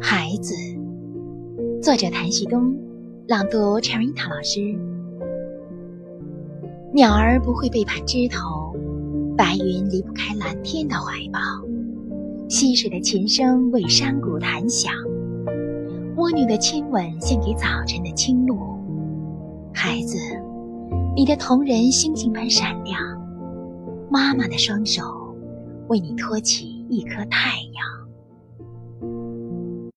孩子，作者谭旭东，朗读 Cherita 老师。鸟儿不会背叛枝头，白云离不开蓝天的怀抱，溪水的琴声为山谷弹响，蜗牛的亲吻献给早晨的清露。孩子，你的瞳仁星星般闪亮，妈妈的双手为你托起一颗太阳。